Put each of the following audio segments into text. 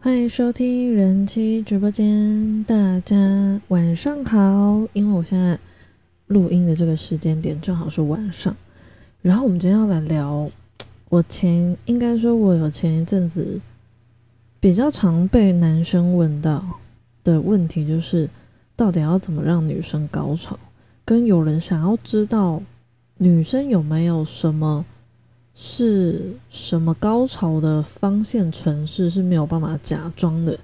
欢迎收听人妻直播间，大家晚上好。因为我现在录音的这个时间点正好是晚上，然后我们今天要来聊，我前应该说，我有前一阵子比较常被男生问到的问题，就是到底要怎么让女生高潮，跟有人想要知道女生有没有什么。是什么高潮的方线城市是没有办法假装的，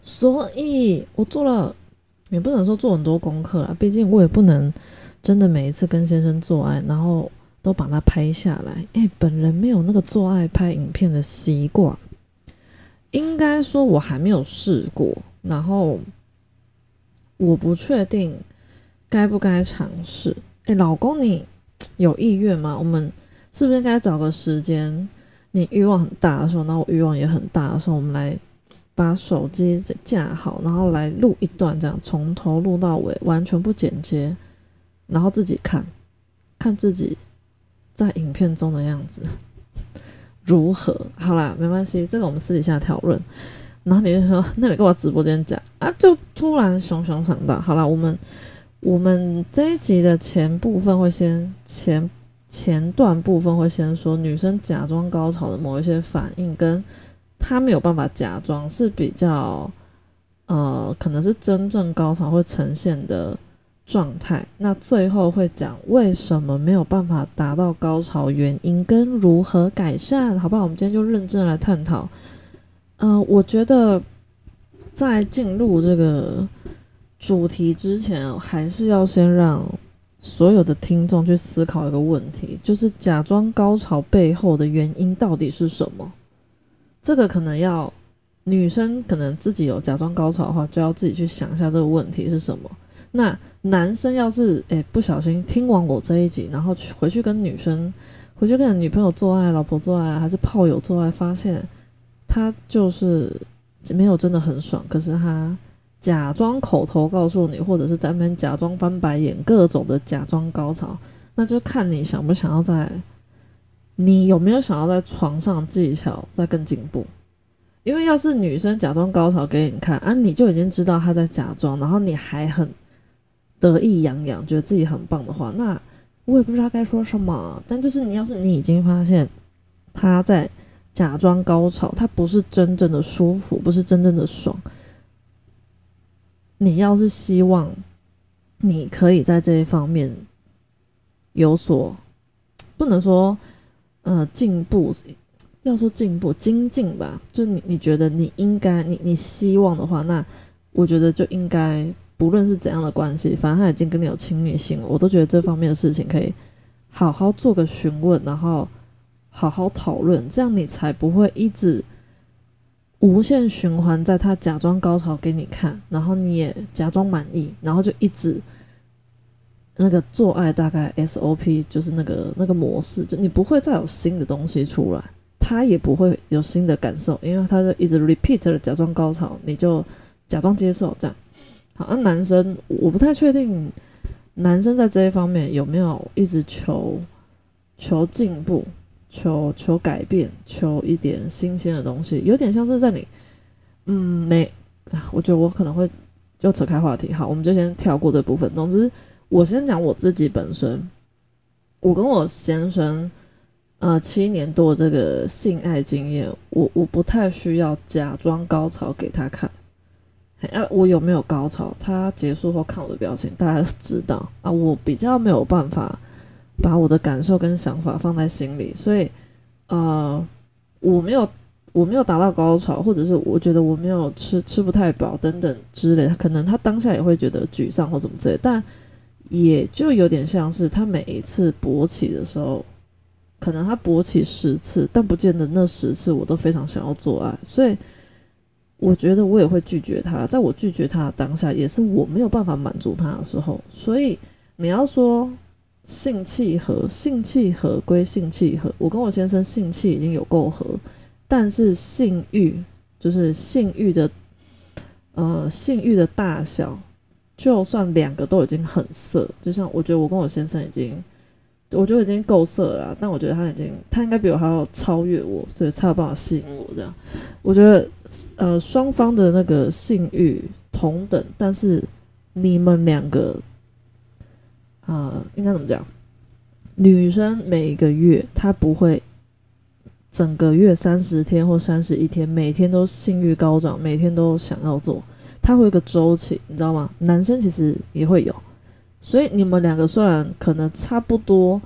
所以我做了，也不能说做很多功课啦，毕竟我也不能真的每一次跟先生做爱，然后都把它拍下来。哎，本人没有那个做爱拍影片的习惯，应该说我还没有试过，然后我不确定该不该尝试。哎，老公，你有意愿吗？我们。是不是应该找个时间？你欲望很大的时候，那我欲望也很大的时候，我们来把手机架好，然后来录一段，这样从头录到尾，完全不剪接，然后自己看看自己在影片中的样子如何？好啦，没关系，这个我们私底下讨论。然后你就说，那你跟我直播间讲啊，就突然熊熊想到，好啦，我们我们这一集的前部分会先前。前段部分会先说女生假装高潮的某一些反应，跟她没有办法假装是比较，呃，可能是真正高潮会呈现的状态。那最后会讲为什么没有办法达到高潮原因跟如何改善，好不好？我们今天就认真来探讨。呃，我觉得在进入这个主题之前，还是要先让。所有的听众去思考一个问题，就是假装高潮背后的原因到底是什么？这个可能要女生可能自己有假装高潮的话，就要自己去想一下这个问题是什么。那男生要是诶不小心听完我这一集，然后去回去跟女生回去跟女朋友做爱、老婆做爱还是炮友做爱，发现他就是没有真的很爽，可是他。假装口头告诉你，或者是单边假装翻白眼，各种的假装高潮，那就看你想不想要在，你有没有想要在床上技巧再更进步？因为要是女生假装高潮给你看啊，你就已经知道她在假装，然后你还很得意洋洋，觉得自己很棒的话，那我也不知道该说什么。但就是你要是你已经发现她在假装高潮，她不是真正的舒服，不是真正的爽。你要是希望你可以在这一方面有所不能说呃进步，要说进步精进吧，就你你觉得你应该你你希望的话，那我觉得就应该不论是怎样的关系，反正他已经跟你有亲密性了，我都觉得这方面的事情可以好好做个询问，然后好好讨论，这样你才不会一直。无限循环，在他假装高潮给你看，然后你也假装满意，然后就一直那个做爱，大概 SOP 就是那个那个模式，就你不会再有新的东西出来，他也不会有新的感受，因为他就一直 repeat 了假装高潮，你就假装接受这样。好，那男生我不太确定，男生在这一方面有没有一直求求进步。求求改变，求一点新鲜的东西，有点像是在你，嗯，没，我觉得我可能会就扯开话题，好，我们就先跳过这部分。总之，我先讲我自己本身，我跟我先生，呃，七年多这个性爱经验，我我不太需要假装高潮给他看，哎，我有没有高潮，他结束后看我的表情，大家知道啊，我比较没有办法。把我的感受跟想法放在心里，所以，呃，我没有，我没有达到高潮，或者是我觉得我没有吃吃不太饱等等之类，可能他当下也会觉得沮丧或怎么之类，但也就有点像是他每一次勃起的时候，可能他勃起十次，但不见得那十次我都非常想要做爱，所以我觉得我也会拒绝他，在我拒绝他的当下，也是我没有办法满足他的时候，所以你要说。性契合，性契合归性契合。我跟我先生性气已经有够合，但是性欲就是性欲的，呃，性欲的大小，就算两个都已经很色，就像我觉得我跟我先生已经我觉得已经够色了，但我觉得他已经，他应该比我还要超越我，所以才有办法吸引我。这样，我觉得，呃，双方的那个性欲同等，但是你们两个，啊，应该怎么讲？女生每个月她不会整个月三十天或三十一天，每天都性欲高涨，每天都想要做，她会有个周期，你知道吗？男生其实也会有。所以你们两个虽然可能差不多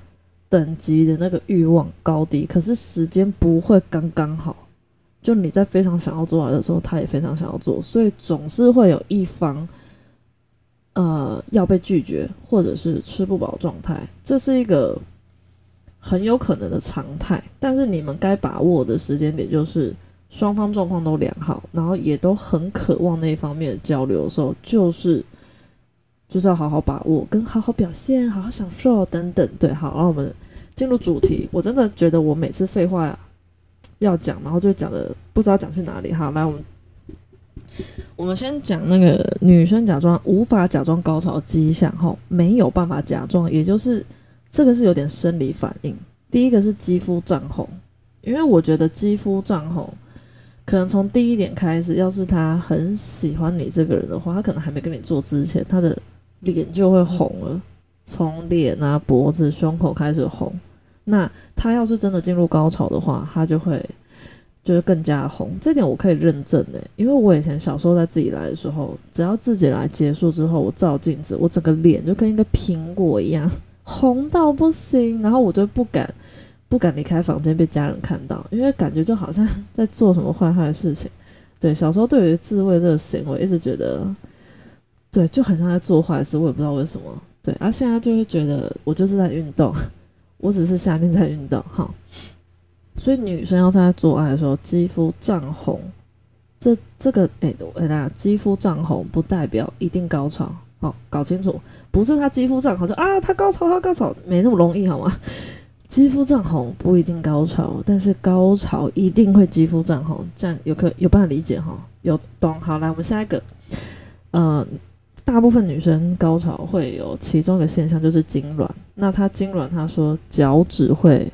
等级的那个欲望高低，可是时间不会刚刚好。就你在非常想要做来的时候，他也非常想要做，所以总是会有一方呃要被拒绝，或者是吃不饱状态，这是一个很有可能的常态。但是你们该把握的时间点就是双方状况都良好，然后也都很渴望那一方面的交流的时候，就是。就是要好好把握，跟好好表现，好好享受等等。对，好，然后我们进入主题。我真的觉得我每次废话要讲，然后就讲的不知道讲去哪里。好，来，我们我们先讲那个女生假装无法假装高潮迹象，哈，没有办法假装，也就是这个是有点生理反应。第一个是肌肤涨红，因为我觉得肌肤涨红，可能从第一点开始，要是他很喜欢你这个人的话，他可能还没跟你做之前，他的脸就会红了，从脸啊、脖子、胸口开始红。那他要是真的进入高潮的话，他就会就是更加红。这点我可以认证诶，因为我以前小时候在自己来的时候，只要自己来结束之后，我照镜子，我整个脸就跟一个苹果一样红到不行，然后我就不敢不敢离开房间被家人看到，因为感觉就好像 在做什么坏坏的事情。对，小时候对于自慰这个行为，一直觉得。对，就很像在做坏事，我也不知道为什么。对，而现在就会觉得我就是在运动，我只是下面在运动，哈。所以女生要在做爱的时候，肌肤涨红，这这个哎，哎大家，肌肤涨红不代表一定高潮，好，搞清楚，不是她肌肤涨红就啊，她高潮，她高潮，没那么容易，好吗？肌肤涨红不一定高潮，但是高潮一定会肌肤涨红，这样有可有办法理解哈？有懂？好，来，我们下一个，呃。大部分女生高潮会有其中一个现象，就是痉挛。那她痉挛，她说脚趾会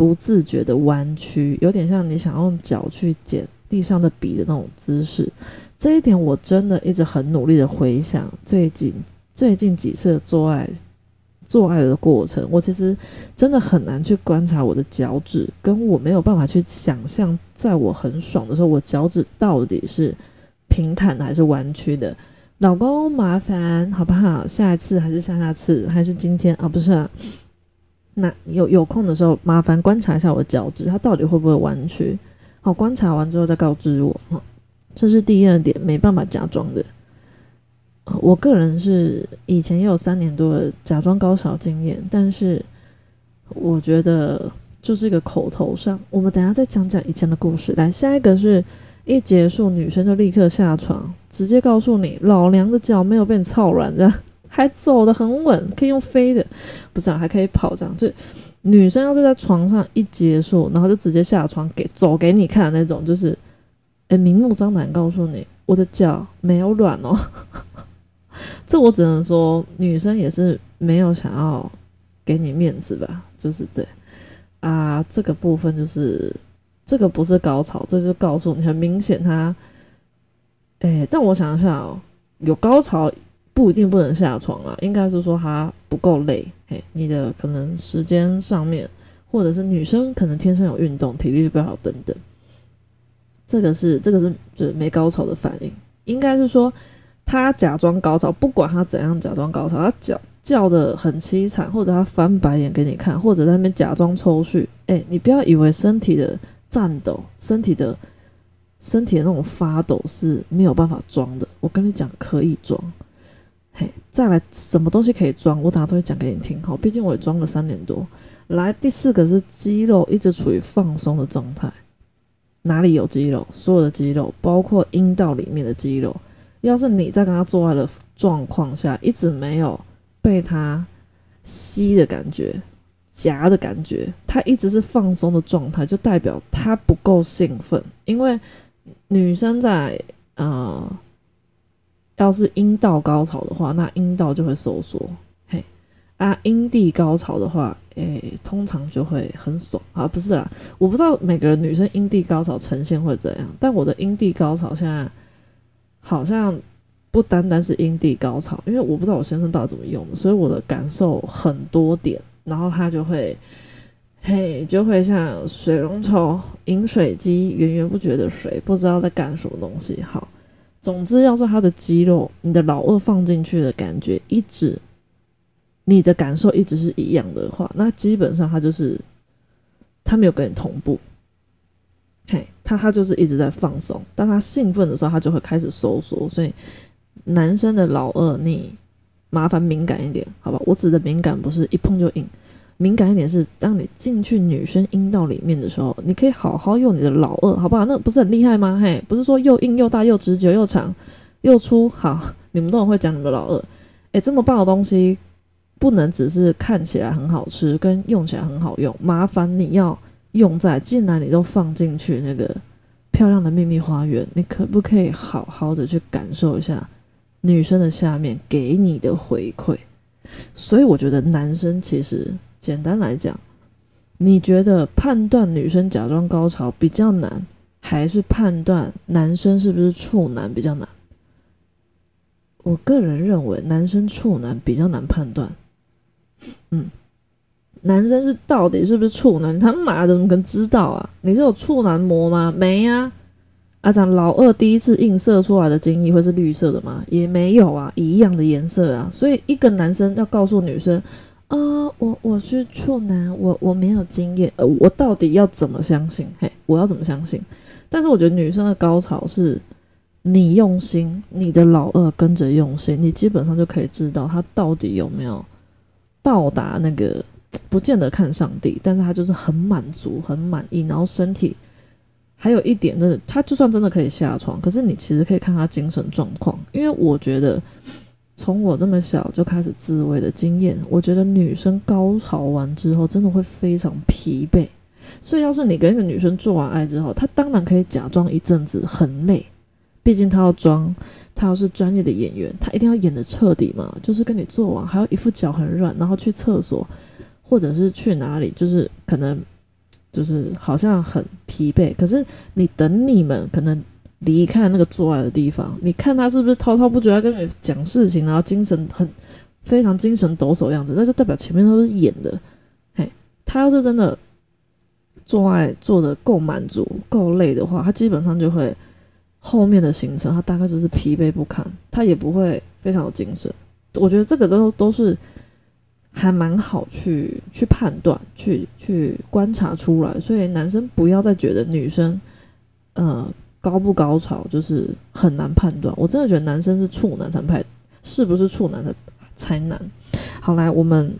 不自觉的弯曲，有点像你想用脚去捡地上的笔的那种姿势。这一点我真的一直很努力的回想，最近最近几次做爱做爱的过程，我其实真的很难去观察我的脚趾，跟我没有办法去想象，在我很爽的时候，我脚趾到底是平坦的还是弯曲的。老公，麻烦好不好？下一次还是下下次还是今天啊？不是，那有有空的时候，麻烦观察一下我脚趾，它到底会不会弯曲？好，观察完之后再告知我。这是第二点，没办法假装的。我个人是以前也有三年多的假装高潮经验，但是我觉得就是一个口头上。我们等下再讲讲以前的故事。来，下一个是。一结束，女生就立刻下床，直接告诉你老娘的脚没有被你操软，这样还走得很稳，可以用飞的，不是啊，还可以跑这样。就女生要是在床上一结束，然后就直接下床给走给你看那种，就是哎明目张胆告诉你我的脚没有软哦。这我只能说女生也是没有想要给你面子吧，就是对啊，这个部分就是。这个不是高潮，这就告诉你很明显他，哎，但我想一下哦，有高潮不一定不能下床啊，应该是说他不够累，嘿，你的可能时间上面，或者是女生可能天生有运动，体力就比较好等等，这个是这个是就是没高潮的反应，应该是说他假装高潮，不管他怎样假装高潮，他叫叫的很凄惨，或者他翻白眼给你看，或者在那边假装抽搐，哎，你不要以为身体的。颤抖，身体的，身体的那种发抖是没有办法装的。我跟你讲，可以装。嘿，再来，什么东西可以装？我等下都会讲给你听。好，毕竟我也装了三年多。来，第四个是肌肉一直处于放松的状态。哪里有肌肉？所有的肌肉，包括阴道里面的肌肉。要是你在跟他做爱的状况下，一直没有被他吸的感觉。夹的感觉，他一直是放松的状态，就代表他不够兴奋。因为女生在呃，要是阴道高潮的话，那阴道就会收缩。嘿，啊，阴蒂高潮的话，诶，通常就会很爽啊，不是啦，我不知道每个人女生阴蒂高潮呈现会怎样，但我的阴蒂高潮现在好像不单单是阴蒂高潮，因为我不知道我先生到底怎么用的，所以我的感受很多点，然后他就会，嘿，就会像水龙头饮水机源源不绝的水，不知道在干什么东西。好，总之要是他的肌肉，你的老二放进去的感觉一直。你的感受一直是一样的话，那基本上他就是他没有跟你同步，嘿，他他就是一直在放松。当他兴奋的时候，他就会开始收缩。所以男生的老二，你麻烦敏感一点，好吧？我指的敏感不是一碰就硬，敏感一点是当你进去女生阴道里面的时候，你可以好好用你的老二，好不好？那不是很厉害吗？嘿，不是说又硬又大又直久又长又粗，好，你们都很会讲你们的老二，诶，这么棒的东西。不能只是看起来很好吃，跟用起来很好用。麻烦你要用在，既然你都放进去那个漂亮的秘密花园，你可不可以好好的去感受一下女生的下面给你的回馈？所以我觉得男生其实简单来讲，你觉得判断女生假装高潮比较难，还是判断男生是不是处男比较难？我个人认为男生处男比较难判断。嗯，男生是到底是不是处男？他妈的怎么可能知道啊？你是有处男膜吗？没啊。阿长老二第一次映射出来的精液会是绿色的吗？也没有啊，一样的颜色啊。所以一个男生要告诉女生啊，我我是处男，我我没有经验，呃，我到底要怎么相信？嘿，我要怎么相信？但是我觉得女生的高潮是你用心，你的老二跟着用心，你基本上就可以知道他到底有没有。到达那个不见得看上帝，但是他就是很满足、很满意，然后身体还有一点，就是他就算真的可以下床，可是你其实可以看他精神状况，因为我觉得从我这么小就开始自慰的经验，我觉得女生高潮完之后真的会非常疲惫，所以要是你跟一个女生做完爱之后，她当然可以假装一阵子很累，毕竟她要装。她要是专业的演员，她一定要演的彻底嘛，就是跟你做完还有一副脚很软，然后去厕所，或者是去哪里，就是可能就是好像很疲惫。可是你等你们可能离开那个做爱的地方，你看他是不是滔滔不绝在跟你讲事情，然后精神很非常精神抖擞的样子，那就代表前面都是演的。嘿，他要是真的做爱做的够满足、够累的话，他基本上就会。后面的行程，他大概就是疲惫不堪，他也不会非常有精神。我觉得这个都都是还蛮好去去判断、去去观察出来。所以男生不要再觉得女生呃高不高潮就是很难判断。我真的觉得男生是处男才判，是不是处男的才难。好，来我们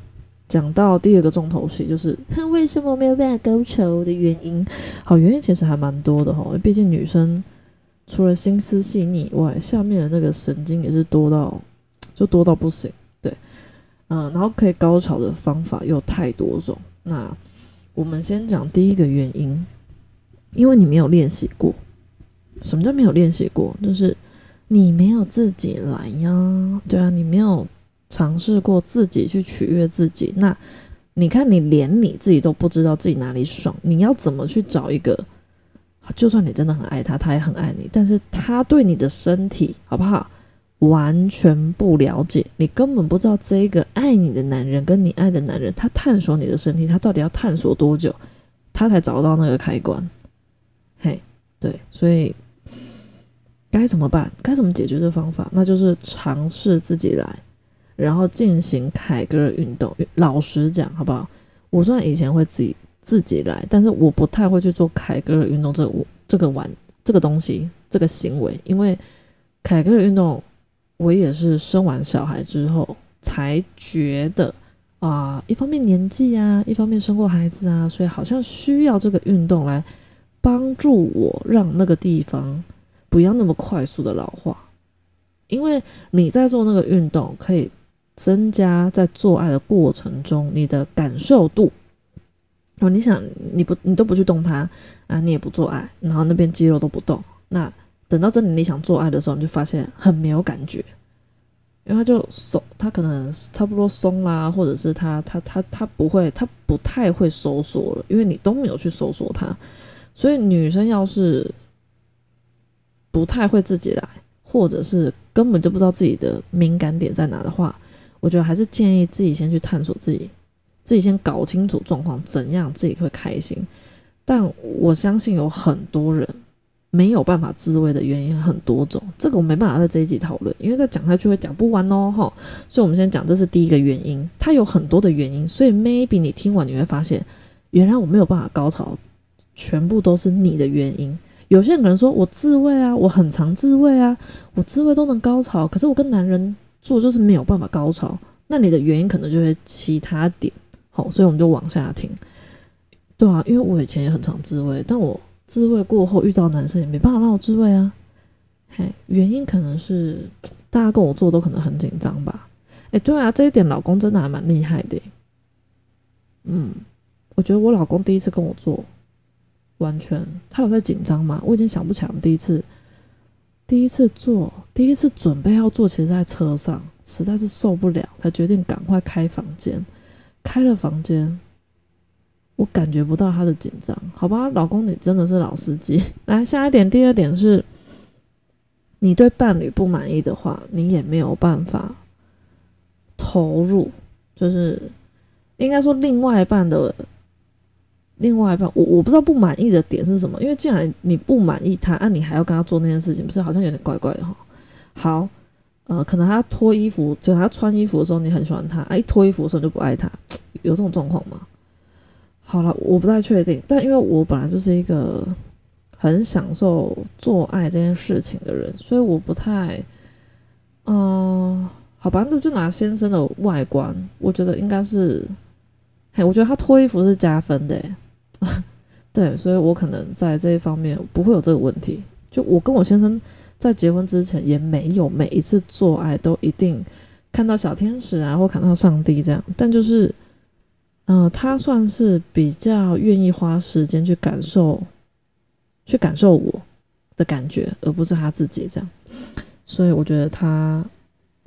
讲到第二个重头戏，就是 为什么没有办法高潮的原因。好，原因其实还蛮多的哈，毕竟女生。除了心思细腻以外，下面的那个神经也是多到，就多到不行。对，嗯，然后可以高潮的方法有太多种。那我们先讲第一个原因，因为你没有练习过。什么叫没有练习过？就是你没有自己来呀。对啊，你没有尝试过自己去取悦自己。那你看，你连你自己都不知道自己哪里爽，你要怎么去找一个？就算你真的很爱他，他也很爱你，但是他对你的身体好不好，完全不了解，你根本不知道这个爱你的男人跟你爱的男人，他探索你的身体，他到底要探索多久，他才找到那个开关？嘿，对，所以该怎么办？该怎么解决这方法？那就是尝试自己来，然后进行凯格尔运动。老实讲，好不好？我虽然以前会自己。自己来，但是我不太会去做凯格尔运动这个这个玩这个东西这个行为，因为凯格尔运动我也是生完小孩之后才觉得啊，一方面年纪啊，一方面生过孩子啊，所以好像需要这个运动来帮助我让那个地方不要那么快速的老化，因为你在做那个运动可以增加在做爱的过程中你的感受度。哦，你想你不你都不去动它啊，你也不做爱，然后那边肌肉都不动，那等到真的你想做爱的时候，你就发现很没有感觉。因为他就松，它可能差不多松啦，或者是它它它它不会，它不太会收缩了，因为你都没有去收缩它，所以女生要是不太会自己来，或者是根本就不知道自己的敏感点在哪的话，我觉得还是建议自己先去探索自己，自己先搞清楚状况，怎样自己会开心。但我相信有很多人。没有办法自慰的原因很多种，这个我没办法在这一集讨论，因为再讲下去会讲不完哦，哈。所以我们先讲这是第一个原因，它有很多的原因，所以 maybe 你听完你会发现，原来我没有办法高潮，全部都是你的原因。有些人可能说我自慰啊，我很常自慰啊，我自慰都能高潮，可是我跟男人做就是没有办法高潮，那你的原因可能就是其他点，好，所以我们就往下听，对啊，因为我以前也很常自慰，但我。自慰过后遇到男生也没办法让我自慰啊，嘿，原因可能是 大家跟我做都可能很紧张吧。哎，对啊，这一点老公真的还蛮厉害的。嗯，我觉得我老公第一次跟我做，完全他有在紧张吗？我已经想不起来第一次，第一次做，第一次准备要做，其实在车上实在是受不了，才决定赶快开房间，开了房间。我感觉不到他的紧张，好吧，老公，你真的是老司机。来，下一点，第二点是，你对伴侣不满意的话，你也没有办法投入，就是应该说另外一半的另外一半，我我不知道不满意的点是什么，因为既然你不满意他，那你还要跟他做那件事情，不是好像有点怪怪的哈？好，呃，可能他脱衣服，就他穿衣服的时候你很喜欢他，啊，一脱衣服的时候就不爱他，有这种状况吗？好了，我不太确定，但因为我本来就是一个很享受做爱这件事情的人，所以我不太，嗯，好吧，那就拿先生的外观，我觉得应该是，嘿，我觉得他脱衣服是加分的，对，所以我可能在这一方面不会有这个问题。就我跟我先生在结婚之前也没有每一次做爱都一定看到小天使啊，或看到上帝这样，但就是。嗯，他算是比较愿意花时间去感受，去感受我的感觉，而不是他自己这样。所以我觉得他，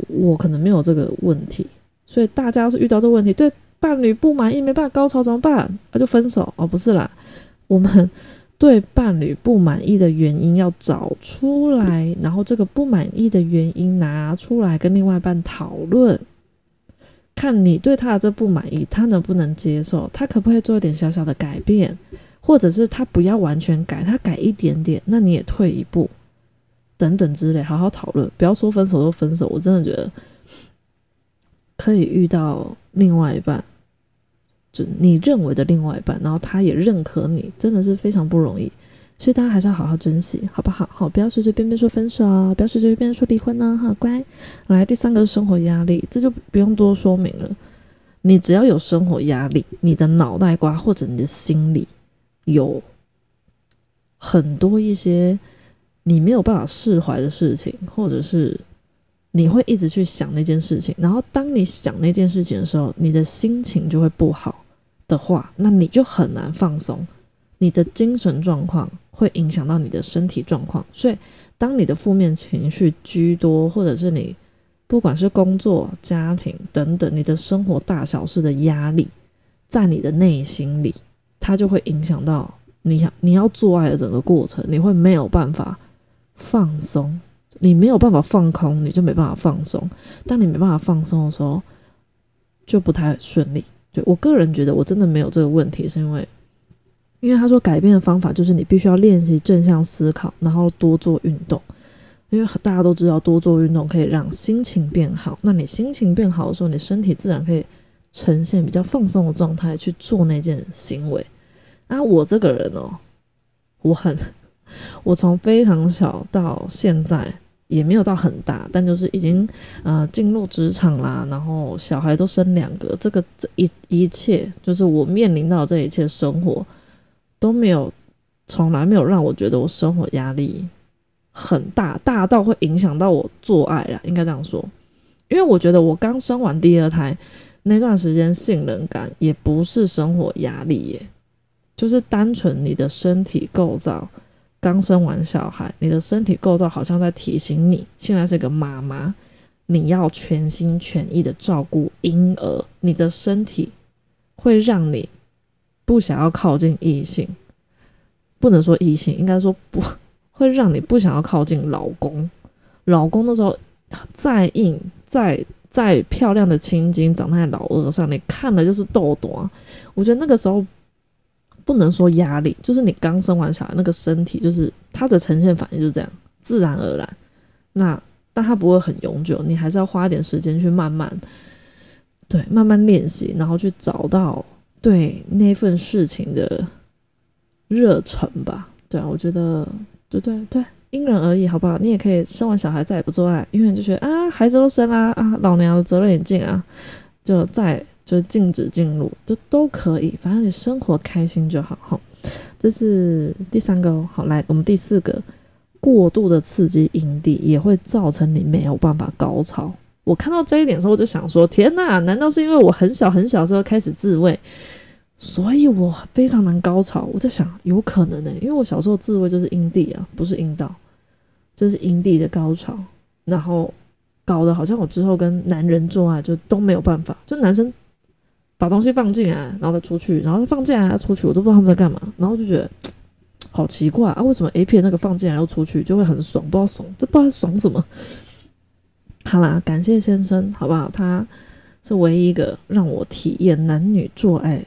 我可能没有这个问题。所以大家要是遇到这个问题，对伴侣不满意，没办法高潮怎么办？那就分手哦，不是啦。我们对伴侣不满意的原因要找出来，然后这个不满意的原因拿出来跟另外一半讨论。看你对他的这不满意，他能不能接受？他可不可以做一点小小的改变，或者是他不要完全改，他改一点点，那你也退一步，等等之类，好好讨论，不要说分手就分手。我真的觉得可以遇到另外一半，就你认为的另外一半，然后他也认可你，真的是非常不容易。所以大家还是要好好珍惜，好不好？好，不要随随便便说分手啊，不要随随便便说离婚呢。哈，乖。来，第三个是生活压力，这就不用多说明了。你只要有生活压力，你的脑袋瓜或者你的心里有很多一些你没有办法释怀的事情，或者是你会一直去想那件事情，然后当你想那件事情的时候，你的心情就会不好的话，那你就很难放松，你的精神状况。会影响到你的身体状况，所以当你的负面情绪居多，或者是你不管是工作、家庭等等，你的生活大小事的压力，在你的内心里，它就会影响到你想你要做爱的整个过程，你会没有办法放松，你没有办法放空，你就没办法放松。当你没办法放松的时候，就不太顺利。对我个人觉得，我真的没有这个问题，是因为。因为他说改变的方法就是你必须要练习正向思考，然后多做运动。因为大家都知道多做运动可以让心情变好，那你心情变好的时候，你身体自然可以呈现比较放松的状态去做那件行为。啊，我这个人哦，我很，我从非常小到现在也没有到很大，但就是已经呃进入职场啦，然后小孩都生两个，这个这一一切就是我面临到这一切生活。都没有，从来没有让我觉得我生活压力很大，大到会影响到我做爱了，应该这样说。因为我觉得我刚生完第二胎那段时间，性能感也不是生活压力耶，就是单纯你的身体构造刚生完小孩，你的身体构造好像在提醒你，现在是个妈妈，你要全心全意的照顾婴儿，你的身体会让你不想要靠近异性，不能说异性，应该说不会让你不想要靠近老公。老公的时候再硬再再漂亮的青筋长在老二上，你看的就是痘痘。我觉得那个时候不能说压力，就是你刚生完小孩，那个身体就是它的呈现反应就是这样，自然而然。那但它不会很永久，你还是要花点时间去慢慢，对，慢慢练习，然后去找到对那份事情的热忱吧。对啊，我觉得，对对对，因人而异，好不好？你也可以生完小孩再也不做爱，因为你就觉得啊，孩子都生啦，啊，老娘的责任也尽啊，就再就禁止进入，就都可以，反正你生活开心就好哈。这是第三个哦，好，来我们第四个。过度的刺激阴蒂也会造成你没有办法高潮。我看到这一点的时候，我就想说：天哪，难道是因为我很小很小的时候开始自慰，所以我非常难高潮？我在想，有可能呢，因为我小时候自慰就是阴蒂啊，不是阴道，就是阴蒂的高潮，然后搞得好像我之后跟男人做爱就都没有办法，就男生把东西放进来，然后再出去，然后放进来再出去，我都不知道他们在干嘛，然后就觉得。好奇怪啊！为什么 A 片那个放进来又出去就会很爽？不知道爽，这不知道爽什么。好啦，感谢先生，好不好？他是唯一一个让我体验男女做爱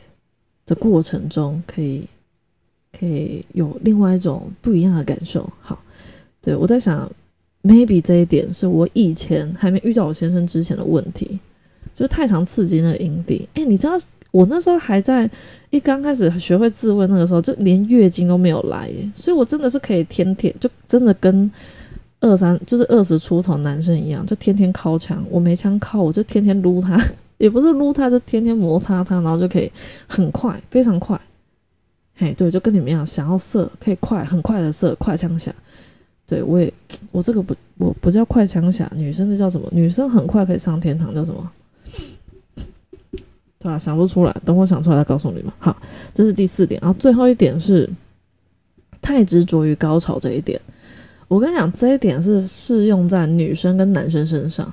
的过程中，可以可以有另外一种不一样的感受。好，对我在想，maybe 这一点是我以前还没遇到我先生之前的问题，就是太常刺激那个阴蒂。哎，你知道？我那时候还在一刚开始学会自慰，那个时候就连月经都没有来，所以我真的是可以天天就真的跟二三就是二十出头男生一样，就天天靠墙，我没枪靠，我就天天撸他，也不是撸他，就天天摩擦他，然后就可以很快，非常快，嘿，对，就跟你们一样，想要射可以快，很快的射，快枪侠，对我也我这个不我不叫快枪侠，女生的叫什么？女生很快可以上天堂叫什么？对吧？想不出来，等我想出来再告诉你们。好，这是第四点。然后最后一点是太执着于高潮这一点。我跟你讲，这一点是适用在女生跟男生身上。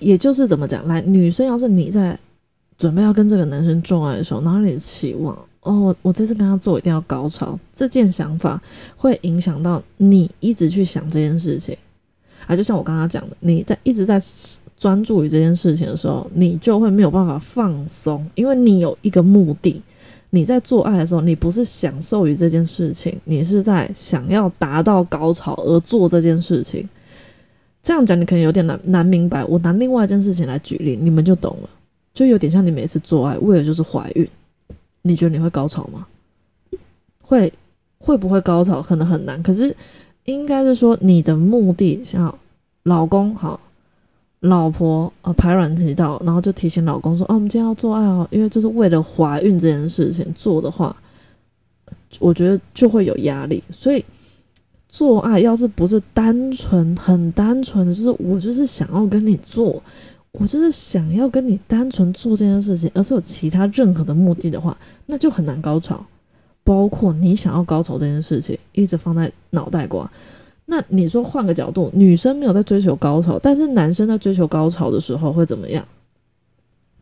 也就是怎么讲？来，女生要是你在准备要跟这个男生做爱的时候，哪里期望哦，我这次跟他做一定要高潮，这件想法会影响到你一直去想这件事情。啊，就像我刚刚讲的，你在一直在。专注于这件事情的时候，你就会没有办法放松，因为你有一个目的。你在做爱的时候，你不是享受于这件事情，你是在想要达到高潮而做这件事情。这样讲你可能有点难难明白。我拿另外一件事情来举例，你们就懂了。就有点像你每次做爱为了就是怀孕，你觉得你会高潮吗？会会不会高潮可能很难，可是应该是说你的目的像老公好。老婆呃排卵期到，然后就提醒老公说：“哦，我们今天要做爱哦，因为就是为了怀孕这件事情做的话，我觉得就会有压力。所以做爱要是不是单纯很单纯的，就是我就是想要跟你做，我就是想要跟你单纯做这件事情，而是有其他任何的目的的话，那就很难高潮。包括你想要高潮这件事情，一直放在脑袋瓜。”那你说换个角度，女生没有在追求高潮，但是男生在追求高潮的时候会怎么样？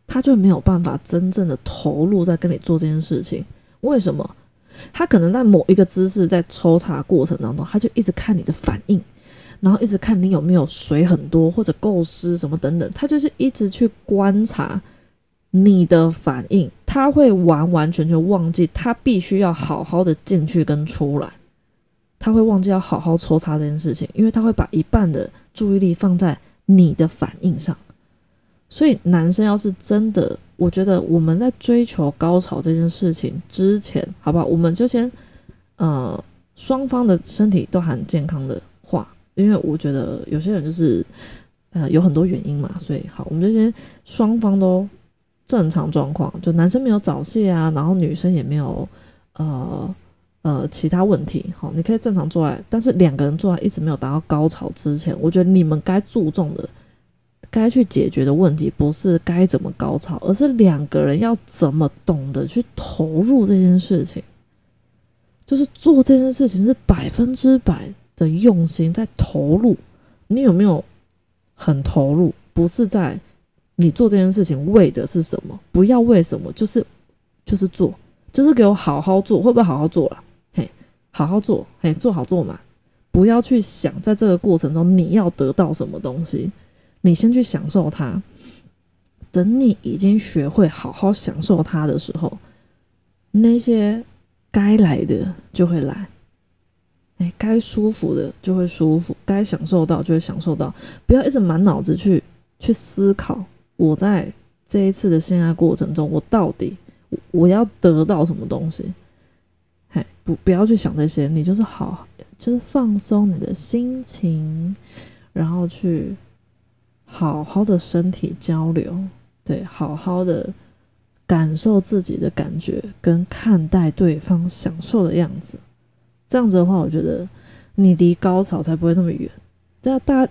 他就没有办法真正的投入在跟你做这件事情。为什么？他可能在某一个姿势在抽查过程当中，他就一直看你的反应，然后一直看你有没有水很多或者构思什么等等，他就是一直去观察你的反应，他会完完全全忘记他必须要好好的进去跟出来。他会忘记要好好抽插这件事情，因为他会把一半的注意力放在你的反应上。所以男生要是真的，我觉得我们在追求高潮这件事情之前，好不好？我们就先呃双方的身体都很健康的话，因为我觉得有些人就是呃有很多原因嘛，所以好，我们就先双方都正常状况，就男生没有早泄啊，然后女生也没有呃。呃，其他问题，好，你可以正常做爱，但是两个人做爱一直没有达到高潮之前，我觉得你们该注重的、该去解决的问题，不是该怎么高潮，而是两个人要怎么懂得去投入这件事情，就是做这件事情是百分之百的用心在投入。你有没有很投入，不是在你做这件事情为的是什么，不要为什么，就是就是做，就是给我好好做，会不会好好做了？好好做，哎，做好做满，不要去想在这个过程中你要得到什么东西，你先去享受它。等你已经学会好好享受它的时候，那些该来的就会来。哎，该舒服的就会舒服，该享受到就会享受到。不要一直满脑子去去思考，我在这一次的性爱过程中，我到底我要得到什么东西？嘿，不，不要去想这些，你就是好，就是放松你的心情，然后去好好的身体交流，对，好好的感受自己的感觉，跟看待对方享受的样子。这样子的话，我觉得你离高潮才不会那么远。对啊，大，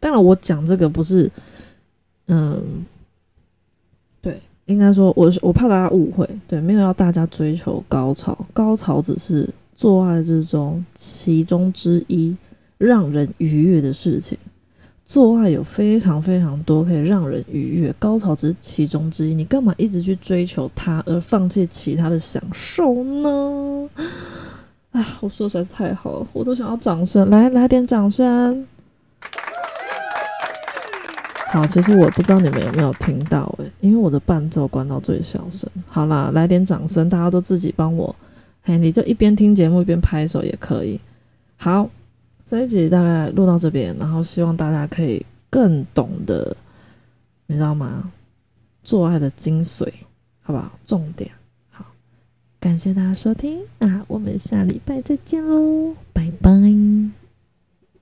当然我讲这个不是，嗯，应该说我我怕大家误会，对，没有要大家追求高潮，高潮只是做爱之中其中之一，让人愉悦的事情。做爱有非常非常多可以让人愉悦，高潮只是其中之一，你干嘛一直去追求它而放弃其他的享受呢？啊，我说实在太好了，我都想要掌声，来来点掌声。好，其实我不知道你们有没有听到诶，因为我的伴奏关到最小声。好啦，来点掌声，大家都自己帮我。嘿，你就一边听节目一边拍手也可以。好，这一集大概录到这边，然后希望大家可以更懂得，你知道吗？做爱的精髓，好不好？重点。好感谢大家收听啊，我们下礼拜再见喽，拜拜。